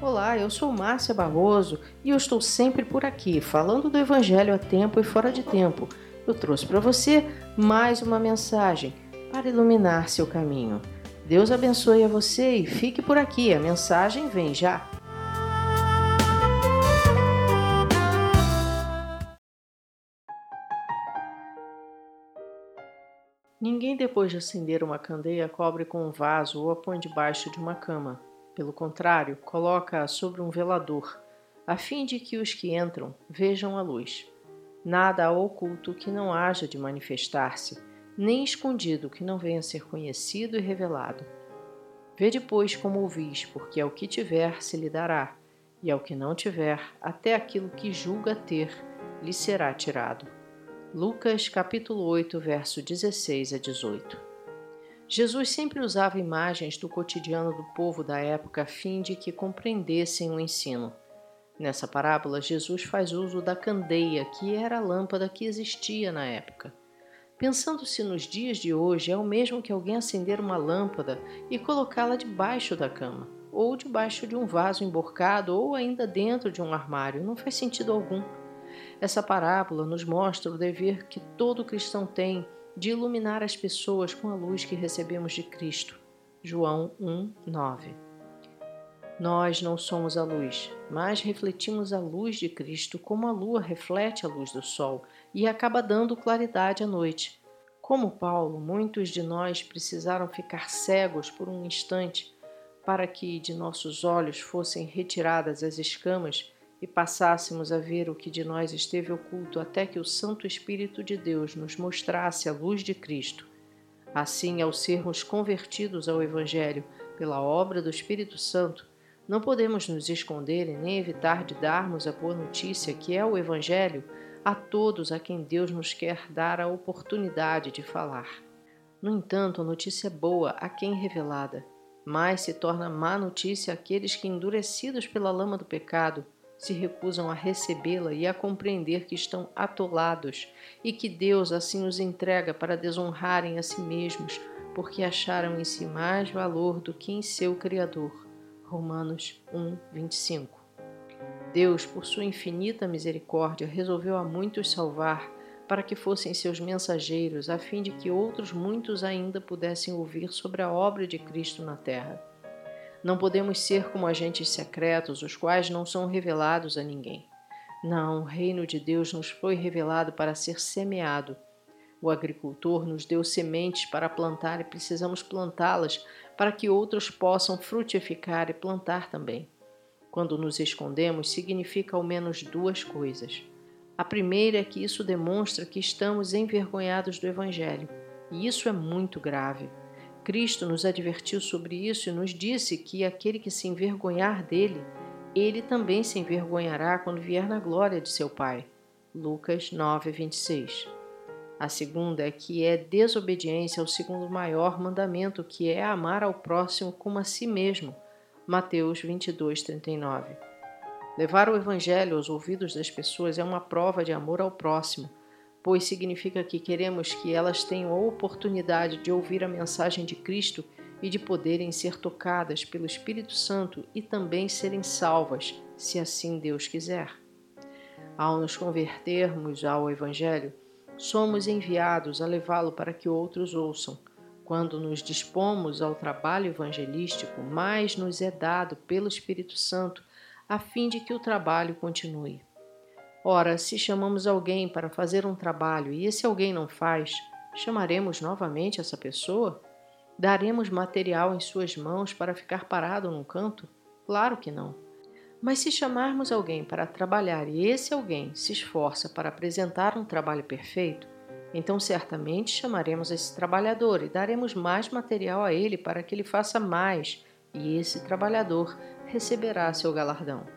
Olá, eu sou Márcia Barroso e eu estou sempre por aqui, falando do Evangelho a tempo e fora de tempo. Eu trouxe para você mais uma mensagem para iluminar seu caminho. Deus abençoe a você e fique por aqui, a mensagem vem já. Ninguém, depois de acender uma candeia, cobre com um vaso ou a põe debaixo de uma cama pelo contrário, coloca-a sobre um velador, a fim de que os que entram vejam a luz. Nada há oculto que não haja de manifestar-se, nem escondido que não venha a ser conhecido e revelado. Vê depois como ouvis, porque ao que tiver se lhe dará, e ao que não tiver, até aquilo que julga ter lhe será tirado. Lucas capítulo 8, verso 16 a 18. Jesus sempre usava imagens do cotidiano do povo da época a fim de que compreendessem o ensino. Nessa parábola, Jesus faz uso da candeia, que era a lâmpada que existia na época. Pensando-se nos dias de hoje, é o mesmo que alguém acender uma lâmpada e colocá-la debaixo da cama, ou debaixo de um vaso emborcado, ou ainda dentro de um armário. Não faz sentido algum. Essa parábola nos mostra o dever que todo cristão tem de iluminar as pessoas com a luz que recebemos de Cristo. João 1, 9. Nós não somos a luz, mas refletimos a luz de Cristo como a lua reflete a luz do sol e acaba dando claridade à noite. Como Paulo, muitos de nós precisaram ficar cegos por um instante para que de nossos olhos fossem retiradas as escamas e passássemos a ver o que de nós esteve oculto até que o Santo Espírito de Deus nos mostrasse a luz de Cristo. Assim, ao sermos convertidos ao Evangelho pela obra do Espírito Santo, não podemos nos esconder e nem evitar de darmos a boa notícia que é o Evangelho a todos a quem Deus nos quer dar a oportunidade de falar. No entanto, a notícia é boa a quem revelada, mas se torna má notícia àqueles que, endurecidos pela lama do pecado, se recusam a recebê-la e a compreender que estão atolados e que Deus assim os entrega para desonrarem a si mesmos, porque acharam em si mais valor do que em seu Criador. Romanos 1, 25. Deus, por sua infinita misericórdia, resolveu a muitos salvar para que fossem seus mensageiros, a fim de que outros muitos ainda pudessem ouvir sobre a obra de Cristo na terra. Não podemos ser como agentes secretos, os quais não são revelados a ninguém. Não, o reino de Deus nos foi revelado para ser semeado. O agricultor nos deu sementes para plantar e precisamos plantá-las para que outros possam frutificar e plantar também. Quando nos escondemos, significa ao menos duas coisas. A primeira é que isso demonstra que estamos envergonhados do Evangelho, e isso é muito grave. Cristo nos advertiu sobre isso e nos disse que aquele que se envergonhar dele, ele também se envergonhará quando vier na glória de seu Pai. Lucas 9, 26. A segunda é que é desobediência ao segundo maior mandamento, que é amar ao próximo como a si mesmo. Mateus 22, 39. Levar o Evangelho aos ouvidos das pessoas é uma prova de amor ao próximo pois significa que queremos que elas tenham a oportunidade de ouvir a mensagem de Cristo e de poderem ser tocadas pelo Espírito Santo e também serem salvas, se assim Deus quiser. Ao nos convertermos ao Evangelho, somos enviados a levá-lo para que outros ouçam. Quando nos dispomos ao trabalho evangelístico, mais nos é dado pelo Espírito Santo a fim de que o trabalho continue. Ora, se chamamos alguém para fazer um trabalho e esse alguém não faz, chamaremos novamente essa pessoa? Daremos material em suas mãos para ficar parado num canto? Claro que não. Mas se chamarmos alguém para trabalhar e esse alguém se esforça para apresentar um trabalho perfeito, então certamente chamaremos esse trabalhador e daremos mais material a ele para que ele faça mais, e esse trabalhador receberá seu galardão.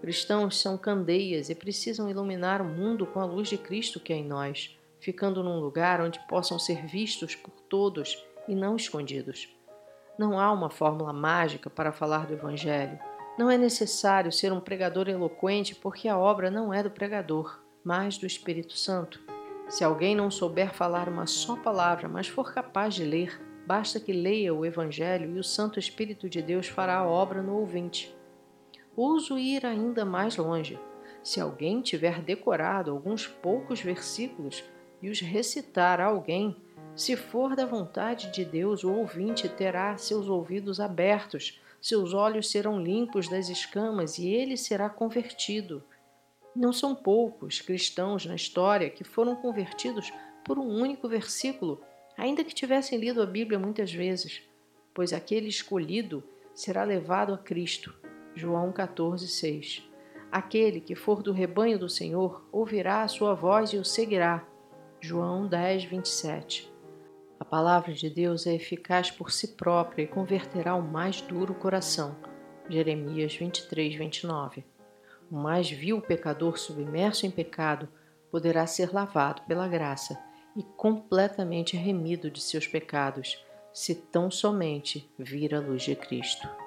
Cristãos são candeias e precisam iluminar o mundo com a luz de Cristo que é em nós, ficando num lugar onde possam ser vistos por todos e não escondidos. Não há uma fórmula mágica para falar do Evangelho. Não é necessário ser um pregador eloquente, porque a obra não é do pregador, mas do Espírito Santo. Se alguém não souber falar uma só palavra, mas for capaz de ler, basta que leia o Evangelho e o Santo Espírito de Deus fará a obra no ouvinte. Ouso ir ainda mais longe. Se alguém tiver decorado alguns poucos versículos e os recitar a alguém, se for da vontade de Deus, o ouvinte terá seus ouvidos abertos, seus olhos serão limpos das escamas e ele será convertido. Não são poucos cristãos na história que foram convertidos por um único versículo, ainda que tivessem lido a Bíblia muitas vezes, pois aquele escolhido será levado a Cristo. João 14, 6. Aquele que for do rebanho do Senhor ouvirá a sua voz e o seguirá. João 10, 27. A palavra de Deus é eficaz por si própria e converterá o mais duro coração. Jeremias 23, 29. O mais vil pecador submerso em pecado poderá ser lavado pela graça e completamente remido de seus pecados, se tão somente vir a luz de Cristo.